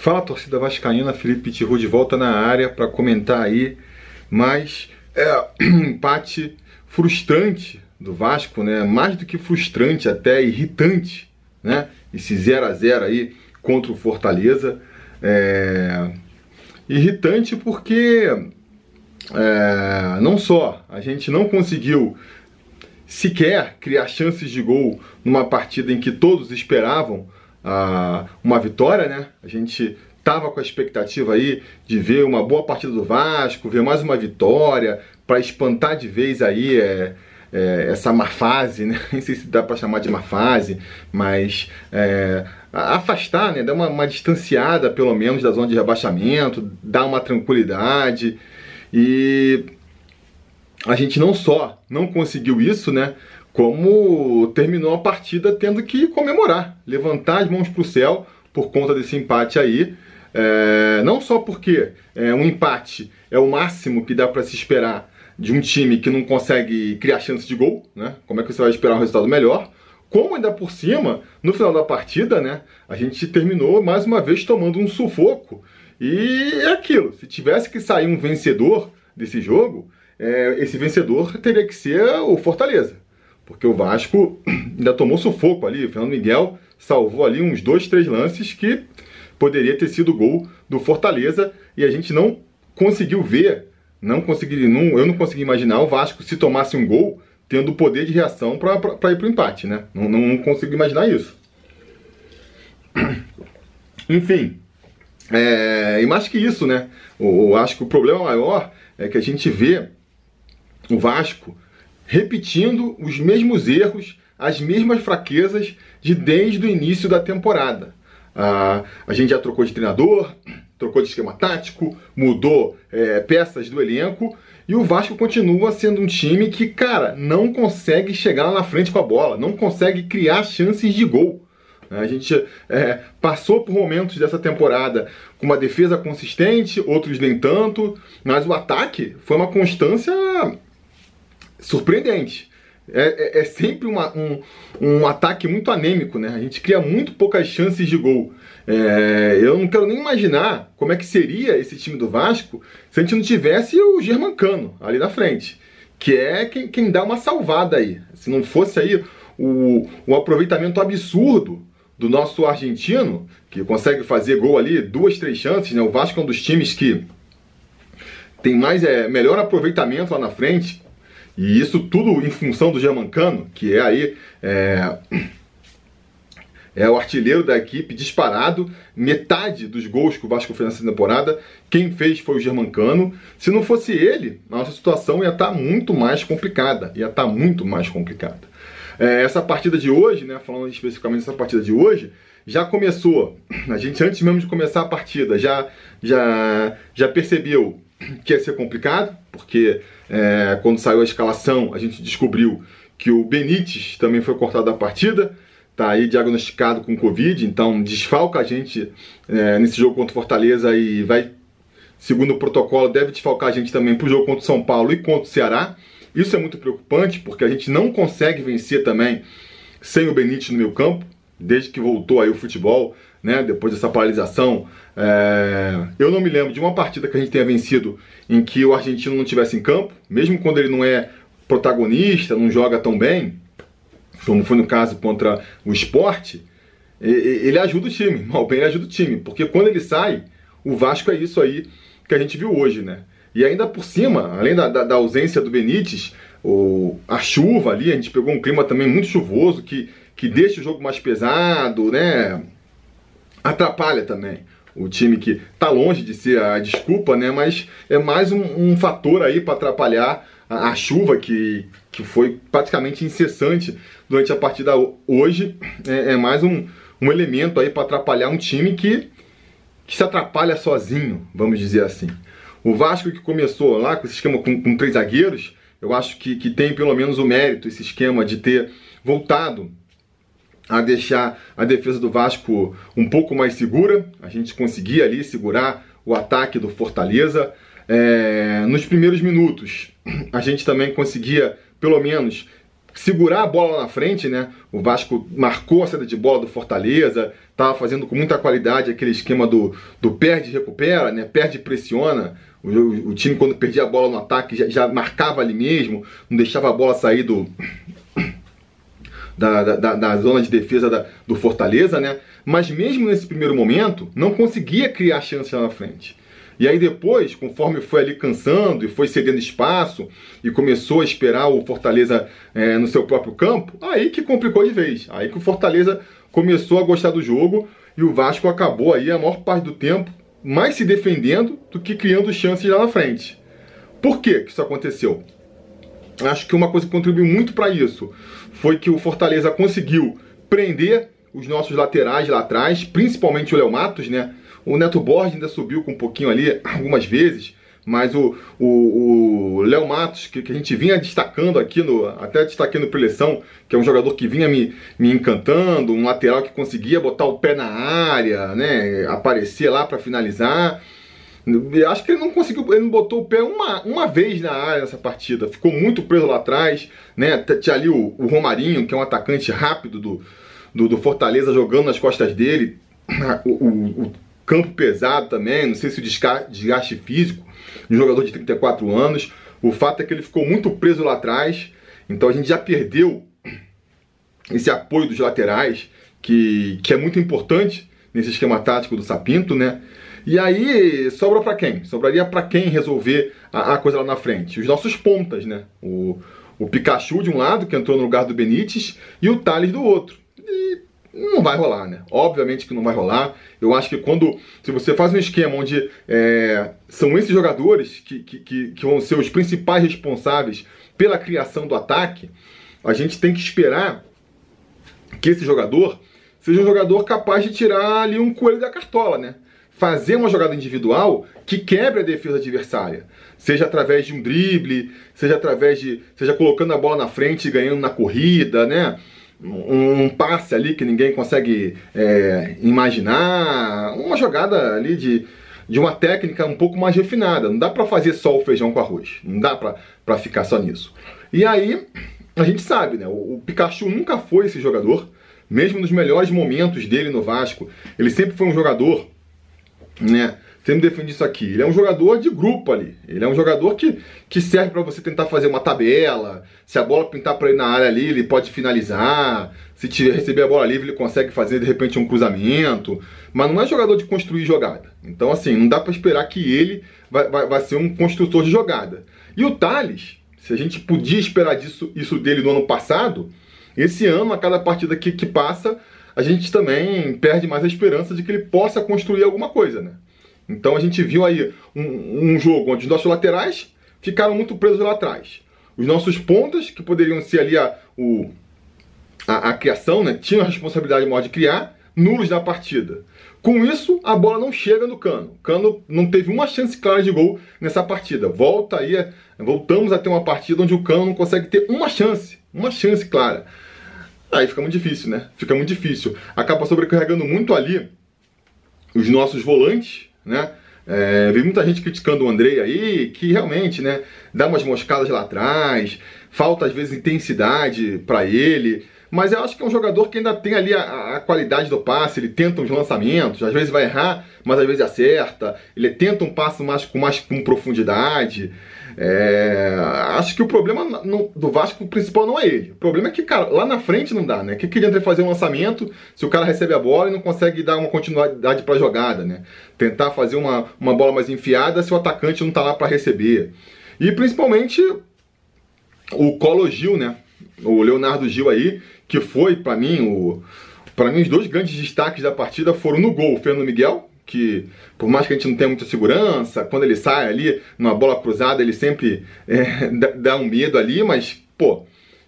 Fala torcida vascaína, Felipe Tiru de volta na área para comentar aí, mas é um empate frustrante do Vasco, né? Mais do que frustrante, até irritante, né? Esse 0 a 0 aí contra o Fortaleza. É... Irritante porque é... não só a gente não conseguiu sequer criar chances de gol numa partida em que todos esperavam a, uma vitória, né? A gente tava com a expectativa aí de ver uma boa partida do Vasco, ver mais uma vitória para espantar de vez aí é, é, essa má fase, né? Nem sei se dá para chamar de má fase, mas é, afastar, né? Dar uma, uma distanciada pelo menos da zona de rebaixamento, dar uma tranquilidade e a gente não só não conseguiu isso, né? Como terminou a partida tendo que comemorar, levantar as mãos para o céu por conta desse empate aí. É, não só porque é, um empate é o máximo que dá para se esperar de um time que não consegue criar chance de gol, né? Como é que você vai esperar um resultado melhor? Como ainda por cima, no final da partida, né? A gente terminou mais uma vez tomando um sufoco. E é aquilo. Se tivesse que sair um vencedor desse jogo, é, esse vencedor teria que ser o Fortaleza. Porque o Vasco ainda tomou sufoco ali. O Fernando Miguel salvou ali uns dois, três lances que poderia ter sido gol do Fortaleza e a gente não conseguiu ver, não consegui, não, eu não consegui imaginar o Vasco se tomasse um gol tendo o poder de reação para ir para o empate, né? Não, não, consigo imaginar isso. Enfim, é, e mais que isso, né? Eu, eu acho que o problema maior é que a gente vê o Vasco repetindo os mesmos erros, as mesmas fraquezas de desde o início da temporada. Ah, a gente já trocou de treinador, trocou de esquema tático, mudou é, peças do elenco e o Vasco continua sendo um time que, cara, não consegue chegar lá na frente com a bola, não consegue criar chances de gol. A gente é, passou por momentos dessa temporada com uma defesa consistente, outros nem tanto, mas o ataque foi uma constância surpreendente. É, é, é sempre uma, um, um ataque muito anêmico, né? A gente cria muito poucas chances de gol. É, eu não quero nem imaginar como é que seria esse time do Vasco se a gente não tivesse o Germancano ali na frente, que é quem, quem dá uma salvada aí. Se não fosse aí o, o aproveitamento absurdo do nosso argentino, que consegue fazer gol ali, duas, três chances, né? O Vasco é um dos times que tem mais é, melhor aproveitamento lá na frente, e isso tudo em função do Germancano, que é aí é, é o artilheiro da equipe disparado. Metade dos gols que o Vasco fez nessa temporada, quem fez foi o Germancano. Se não fosse ele, a nossa situação ia estar tá muito mais complicada. Ia estar tá muito mais complicada. É, essa partida de hoje, né, falando especificamente dessa partida de hoje, já começou. A gente antes mesmo de começar a partida já já já percebeu que ia ser complicado, porque é, quando saiu a escalação a gente descobriu que o Benítez também foi cortado da partida, tá aí diagnosticado com Covid, então desfalca a gente é, nesse jogo contra o Fortaleza e vai, segundo o protocolo, deve desfalcar a gente também para o jogo contra o São Paulo e contra o Ceará. Isso é muito preocupante porque a gente não consegue vencer também sem o Benítez no meio campo, desde que voltou aí o futebol né, depois dessa paralisação. É... Eu não me lembro de uma partida que a gente tenha vencido em que o argentino não tivesse em campo, mesmo quando ele não é protagonista, não joga tão bem, como foi no caso contra o esporte, ele ajuda o time, mal bem ele ajuda o time, porque quando ele sai, o Vasco é isso aí que a gente viu hoje, né? E ainda por cima, além da, da, da ausência do Benítez, o, a chuva ali, a gente pegou um clima também muito chuvoso que, que deixa o jogo mais pesado, né? Atrapalha também. O time que tá longe de ser a desculpa, né? Mas é mais um, um fator aí para atrapalhar a, a, chuva que, que foi praticamente incessante durante a partida hoje. É, é mais um, um elemento aí para atrapalhar um time que, que se atrapalha sozinho, vamos dizer assim. O Vasco que começou lá com esse esquema com, com três zagueiros, eu acho que, que tem pelo menos o mérito, esse esquema de ter voltado a deixar a defesa do Vasco um pouco mais segura. A gente conseguia ali segurar o ataque do Fortaleza. É, nos primeiros minutos, a gente também conseguia, pelo menos, segurar a bola na frente, né? O Vasco marcou a saída de bola do Fortaleza, estava fazendo com muita qualidade aquele esquema do, do perde e recupera, né? Perde e pressiona. O, o, time, quando perdia a bola no ataque, já, já, marcava ali mesmo, não deixava a bola sair do, da, da, da zona de defesa da, do Fortaleza, né? Mas mesmo nesse primeiro momento, não conseguia criar chances lá na frente. E aí depois, conforme foi ali cansando e foi cedendo espaço e começou a esperar o Fortaleza é, no seu próprio campo, aí que complicou de vez. Aí que o Fortaleza começou a gostar do jogo e o Vasco acabou aí a maior parte do tempo mais se defendendo do que criando chances lá na frente. Por que isso aconteceu? Acho que uma coisa que contribuiu muito para isso foi que o Fortaleza conseguiu prender os nossos laterais lá atrás, principalmente o Léo Matos, né? O Neto Borges ainda subiu com um pouquinho ali algumas vezes, mas o Léo Matos, que, que, a gente vinha destacando aqui, no, até destaquei no preleção, que é um jogador que vinha me, me encantando, um lateral que conseguia botar o pé na área, né? Aparecer lá para finalizar. Acho que ele não conseguiu, ele não botou o pé uma, uma vez na área nessa partida. Ficou muito preso lá atrás, né? Tinha ali o, o Romarinho, que é um atacante rápido do, do, do, Fortaleza, jogando nas costas dele. O, o, o, campo pesado também, não sei se o desgaste físico de um jogador de 34 anos. O fato é que ele ficou muito preso lá atrás. Então a gente já perdeu esse apoio dos laterais, que, que é muito importante nesse esquema tático do Sapinto, né? E aí sobra para quem? Sobraria para quem resolver a, a, coisa lá na frente? Os nossos pontas, né? O, o Pikachu de um lado, que entrou no lugar do Benítez, e o Thales do outro. E não vai rolar, né? Obviamente que não vai rolar. Eu acho que quando. Se você faz um esquema onde é, são esses jogadores que, que, que vão ser os principais responsáveis pela criação do ataque, a gente tem que esperar que esse jogador seja um jogador capaz de tirar ali um coelho da cartola, né? Fazer uma jogada individual que quebre a defesa adversária. Seja através de um drible, seja através de. seja colocando a bola na frente e ganhando na corrida, né? Um, um passe ali que ninguém consegue é, imaginar. Uma jogada ali de, de uma técnica um pouco mais refinada. Não dá para fazer só o feijão com arroz. Não dá para ficar só nisso. E aí, a gente sabe, né? O, o Pikachu nunca foi esse jogador. Mesmo nos melhores momentos dele no Vasco, ele sempre foi um jogador né? Sempre defende isso aqui. Ele é um jogador de grupo ali. Ele é um jogador que, que serve para você tentar fazer uma tabela. Se a bola pintar para ele na área ali, ele pode finalizar. Se tiver, receber a bola livre, ele consegue fazer de repente um cruzamento. Mas não é jogador de construir jogada. Então, assim, não dá para esperar que ele vai, vai, vai ser um construtor de jogada. E o Thales, se a gente podia esperar disso, isso dele no ano passado, esse ano, a cada partida que, que passa, a gente também perde mais a esperança de que ele possa construir alguma coisa, né? Então a gente viu aí um, um jogo onde os nossos laterais ficaram muito presos lá atrás. Os nossos pontas, que poderiam ser ali a, o, a, a criação, né? Tinham a responsabilidade maior de criar, nulos na partida. Com isso, a bola não chega no Cano. Cano não teve uma chance clara de gol nessa partida. Volta aí, voltamos a ter uma partida onde o Cano não consegue ter uma chance, uma chance clara. Aí fica muito difícil, né? Fica muito difícil. Acaba sobrecarregando muito ali os nossos volantes, né? É, vi muita gente criticando o Andrei aí, que realmente, né, dá umas moscadas lá atrás, falta às vezes intensidade para ele, mas eu acho que é um jogador que ainda tem ali a, a, qualidade do passe, ele tenta uns lançamentos, às vezes vai errar, mas às vezes acerta, ele tenta um passe mais, com mais com profundidade. É, acho que o problema no, do Vasco principal não é ele. O problema é que, cara, lá na frente não dá, né? O que, que adianta fazer um lançamento se o cara recebe a bola e não consegue dar uma continuidade para a jogada, né? Tentar fazer uma, uma bola mais enfiada se o atacante não tá lá para receber. E principalmente o Colo Gil, né? O Leonardo Gil aí, que foi para mim o para mim os dois grandes destaques da partida foram no gol, o Fernando Miguel, que por mais que a gente não tenha muita segurança, quando ele sai ali numa bola cruzada, ele sempre é, dá um medo ali, mas, pô,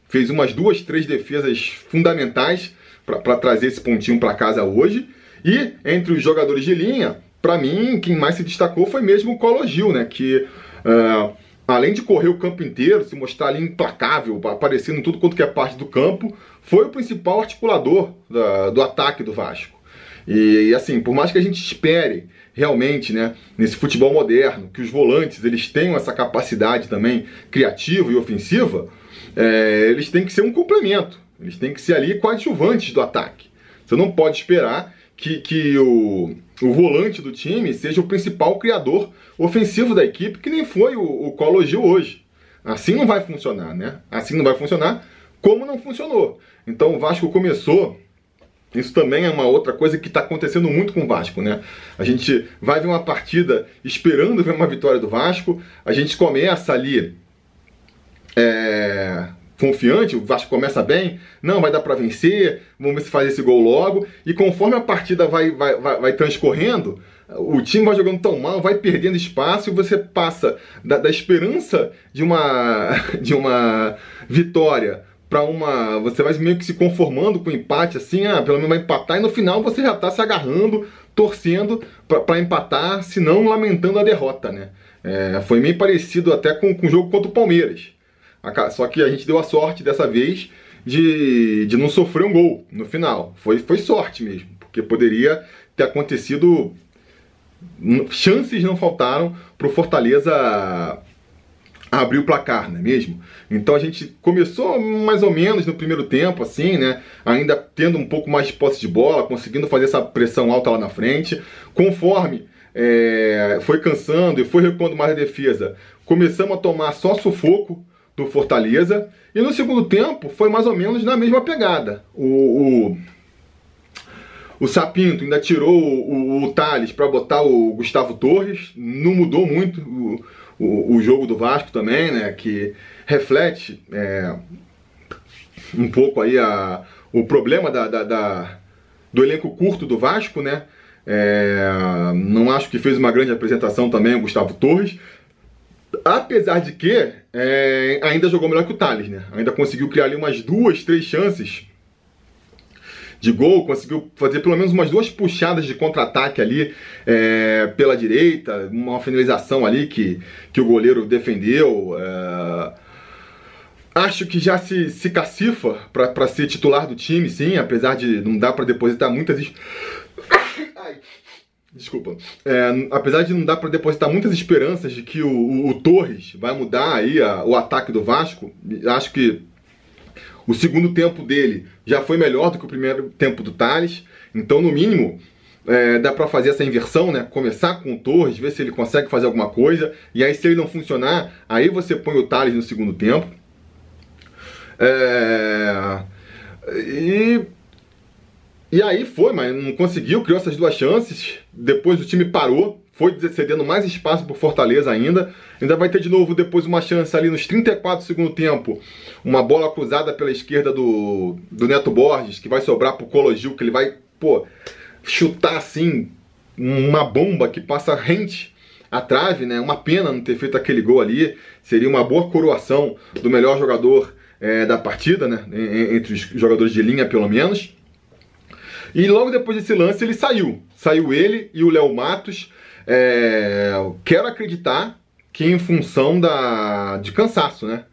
fez umas duas, três defesas fundamentais para trazer esse pontinho para casa hoje. E entre os jogadores de linha, para mim, quem mais se destacou foi mesmo o Colo Gil, né? Que uh, além de correr o campo inteiro, se mostrar ali implacável, aparecendo em tudo quanto que é parte do campo, foi o principal articulador da, do ataque do Vasco. E, e, assim, por mais que a gente espere realmente, né, nesse futebol moderno, que os volantes eles tenham essa capacidade também criativa e ofensiva, é, eles têm que ser um complemento. Eles têm que ser ali coadjuvantes do ataque. Você não pode esperar que, que o, o volante do time seja o principal criador ofensivo da equipe, que nem foi o, o Cologio hoje. Assim não vai funcionar, né? Assim não vai funcionar como não funcionou. Então o Vasco começou isso também é uma outra coisa que está acontecendo muito com o Vasco, né? A gente vai ver uma partida esperando ver uma vitória do Vasco, a gente começa ali é, confiante, o Vasco começa bem, não, vai dar para vencer, vamos ver se faz esse gol logo, e conforme a partida vai, vai, vai, vai, transcorrendo, o time vai jogando tão mal, vai perdendo espaço e você passa da, da esperança de uma, de uma vitória para uma. Você vai meio que se conformando com o empate, assim, ah, pelo menos vai empatar, e no final você já tá se agarrando, torcendo para empatar, se não lamentando a derrota, né? É, foi meio parecido até com, com o jogo contra o Palmeiras. Só que a gente deu a sorte dessa vez de, de não sofrer um gol no final. Foi, foi sorte mesmo, porque poderia ter acontecido. Chances não faltaram para o Fortaleza abrir o placar, não é mesmo? Então a gente começou mais ou menos no primeiro tempo, assim, né? Ainda tendo um pouco mais de posse de bola, conseguindo fazer essa pressão alta lá na frente. Conforme é, foi cansando e foi recuando mais a defesa, começamos a tomar só sufoco do Fortaleza. E no segundo tempo foi mais ou menos na mesma pegada. O, o, o Sapinto ainda tirou o, o, o Thales para botar o Gustavo Torres, não mudou muito. O, o, o jogo do Vasco também, né? Que reflete é, um pouco aí a, o problema da, da, da, do elenco curto do Vasco, né? É, não acho que fez uma grande apresentação também o Gustavo Torres. Apesar de que é, ainda jogou melhor que o Thales, né? Ainda conseguiu criar ali umas duas, três chances de gol, conseguiu fazer pelo menos umas duas puxadas de contra-ataque ali é, pela direita, uma finalização ali que, que o goleiro defendeu. É, acho que já se, se cacifa para ser titular do time, sim, apesar de não dar para depositar muitas. Ai. Desculpa. É, apesar de não dar para depositar muitas esperanças de que o, o, o Torres vai mudar aí a, o ataque do Vasco, acho que o segundo tempo dele já foi melhor do que o primeiro tempo do Thales. Então, no mínimo, é, dá para fazer essa inversão, né? Começar com o Torres, ver se ele consegue fazer alguma coisa. E aí, se ele não funcionar, aí você põe o Thales no segundo tempo. É... E... e aí foi, mas não conseguiu, criou essas duas chances. Depois o time parou foi cedendo mais espaço para Fortaleza ainda. Ainda vai ter de novo depois uma chance ali nos 34 do segundo tempo. Uma bola cruzada pela esquerda do, do Neto Borges, que vai sobrar pro Cologil, que ele vai, pô, chutar assim uma bomba que passa rente à trave, né? Uma pena não ter feito aquele gol ali. Seria uma boa coroação do melhor jogador é, da partida, né? Entre os jogadores de linha, pelo menos. E logo depois desse lance ele saiu. Saiu ele e o Léo Matos. É, quero acreditar que em função da, de cansaço, né?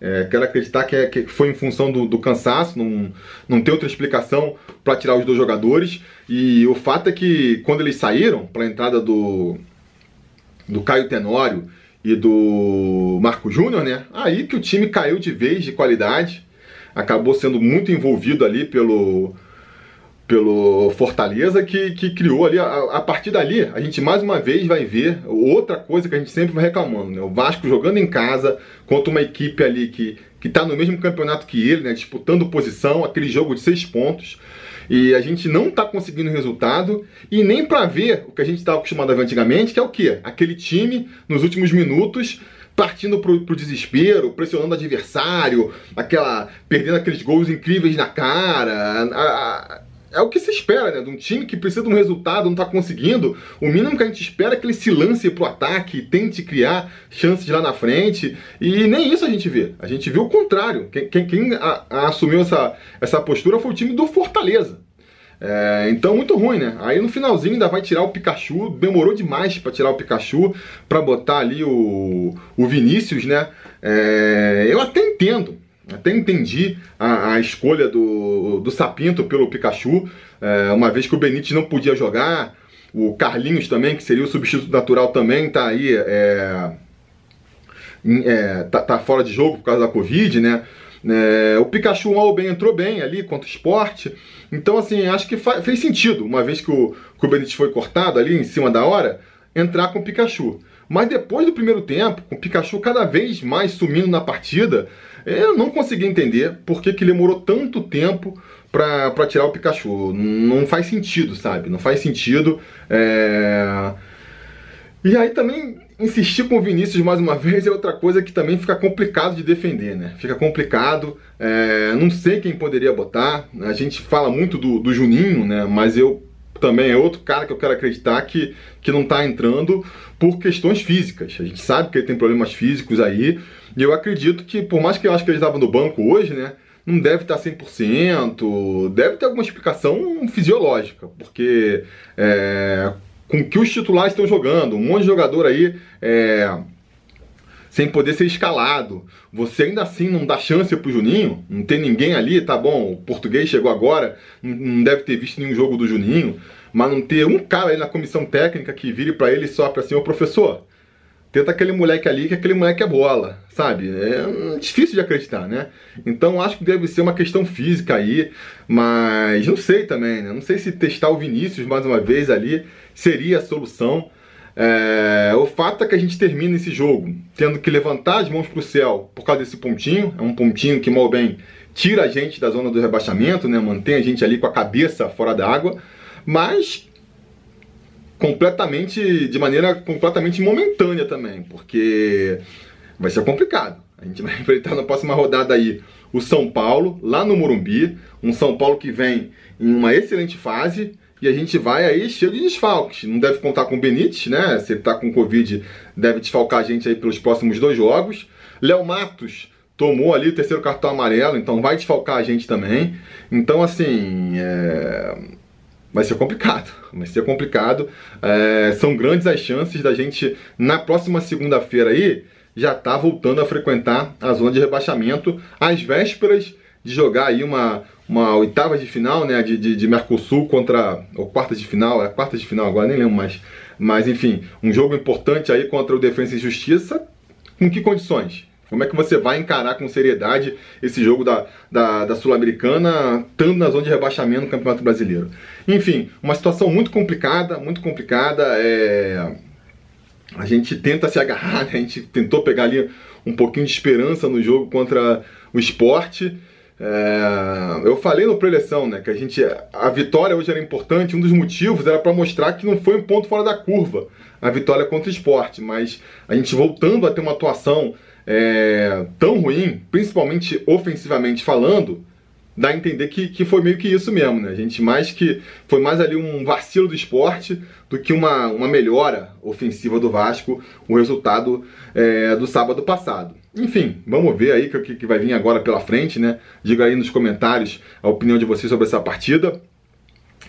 É, quero acreditar que, é, que, foi em função do, do, cansaço, não, não tem outra explicação para tirar os dois jogadores. E o fato é que quando eles saíram para a entrada do, do Caio Tenório e do Marco Júnior, né? Aí que o time caiu de vez de qualidade, acabou sendo muito envolvido ali pelo, pelo Fortaleza que, que criou ali. A, a, partir dali, a gente mais uma vez vai ver outra coisa que a gente sempre vai reclamando, né? O Vasco jogando em casa contra uma equipe ali que, que tá no mesmo campeonato que ele, né? Disputando posição, aquele jogo de seis pontos. E a gente não tá conseguindo resultado e nem para ver o que a gente estava acostumado a ver antigamente, que é o quê? Aquele time nos últimos minutos partindo pro, pro desespero, pressionando o adversário, aquela perdendo aqueles gols incríveis na cara, a, a, é o que se espera, né? De um time que precisa de um resultado, não está conseguindo. O mínimo que a gente espera é que ele se lance pro ataque, tente criar chances lá na frente. E nem isso a gente vê. A gente viu o contrário. Quem, quem, quem a, a assumiu essa, essa postura foi o time do Fortaleza. É, então, muito ruim, né? Aí no finalzinho ainda vai tirar o Pikachu. Demorou demais para tirar o Pikachu, para botar ali o, o Vinícius, né? É, eu até entendo até entendi a, a escolha do, do Sapinto pelo Pikachu, é, uma vez que o Benítez não podia jogar, o Carlinhos também, que seria o substituto natural também, tá aí é, é, tá, tá, fora de jogo por causa da Covid, né? É, o Pikachu mal bem entrou bem ali contra o esporte. Então, assim, acho que fez sentido, uma vez que o, que o Benítez foi cortado ali em cima da hora, entrar com o Pikachu. Mas depois do primeiro tempo, com o Pikachu cada vez mais sumindo na partida, eu não consegui entender por que, que demorou tanto tempo para tirar o Pikachu. Não faz sentido, sabe? Não faz sentido. É... E aí também insistir com o Vinícius mais uma vez é outra coisa que também fica complicado de defender, né? Fica complicado. É... Não sei quem poderia botar. A gente fala muito do, do Juninho, né? Mas eu também é outro cara que eu quero acreditar que, que não está entrando por questões físicas. A gente sabe que ele tem problemas físicos aí. E eu acredito que, por mais que eu acho que ele estava no banco hoje, né? não deve estar 100%, deve ter alguma explicação fisiológica, porque é, com que os titulares estão jogando, um monte de jogador aí é, sem poder ser escalado, você ainda assim não dá chance pro Juninho, não tem ninguém ali, tá bom, o português chegou agora, não deve ter visto nenhum jogo do Juninho, mas não ter um cara aí na comissão técnica que vire para ele só para assim, ô professor, tenta aquele moleque ali que aquele moleque é bola, sabe? É difícil de acreditar, né? Então acho que deve ser uma questão física aí, mas não sei também, né? Não sei se testar o Vinícius mais uma vez ali seria a solução. É, o fato é que a gente termina esse jogo tendo que levantar as mãos para o céu por causa desse pontinho, é um pontinho que mal bem tira a gente da zona do rebaixamento, né? Mantém a gente ali com a cabeça fora da água, mas completamente, de maneira completamente momentânea também, porque vai ser complicado. A gente vai enfrentar na próxima rodada aí o São Paulo, lá no Morumbi, um São Paulo que vem em uma excelente fase, e a gente vai aí cheio de desfalques. Não deve contar com o Benítez, né? Se ele tá com Covid, deve desfalcar a gente aí pelos próximos dois jogos. Léo Matos tomou ali o terceiro cartão amarelo, então vai desfalcar a gente também. Então, assim, é vai ser complicado. Vai ser complicado. É, são grandes as chances da gente, na próxima segunda-feira aí, já tá voltando a frequentar a zona de rebaixamento às vésperas de jogar aí uma, uma oitava de final, né, de, de, de Mercosul contra, ou quarta de final, é quarta de final agora, nem lembro mais, mas enfim, um jogo importante aí contra o Defensa e Justiça, com que condições? Como é que você vai encarar com seriedade esse jogo da, da, da Sul-Americana, estando na zona de rebaixamento no Campeonato Brasileiro? Enfim, uma situação muito complicada, muito complicada. É... A gente tenta se agarrar, né? a gente tentou pegar ali um pouquinho de esperança no jogo contra o esporte. É... Eu falei no preleção, né, que a gente a vitória hoje era importante. Um dos motivos era para mostrar que não foi um ponto fora da curva a vitória contra o esporte, mas a gente voltando a ter uma atuação é, tão ruim, principalmente ofensivamente falando, dá a entender que, que foi meio que isso mesmo, né? A gente mais que foi mais ali um vacilo do esporte do que uma, uma melhora ofensiva do Vasco, o resultado é, do sábado passado. Enfim, vamos ver aí o que, que vai vir agora pela frente, né? Diga aí nos comentários a opinião de vocês sobre essa partida.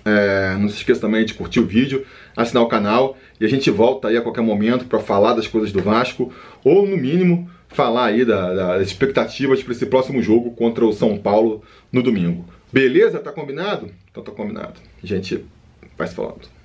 É, não se esqueça também de curtir o vídeo, assinar o canal e a gente volta aí a qualquer momento para falar das coisas do Vasco ou no mínimo falar aí da, das expectativas para esse próximo jogo contra o São Paulo no domingo. Beleza? Tá combinado? Então tá combinado. A gente vai se falando.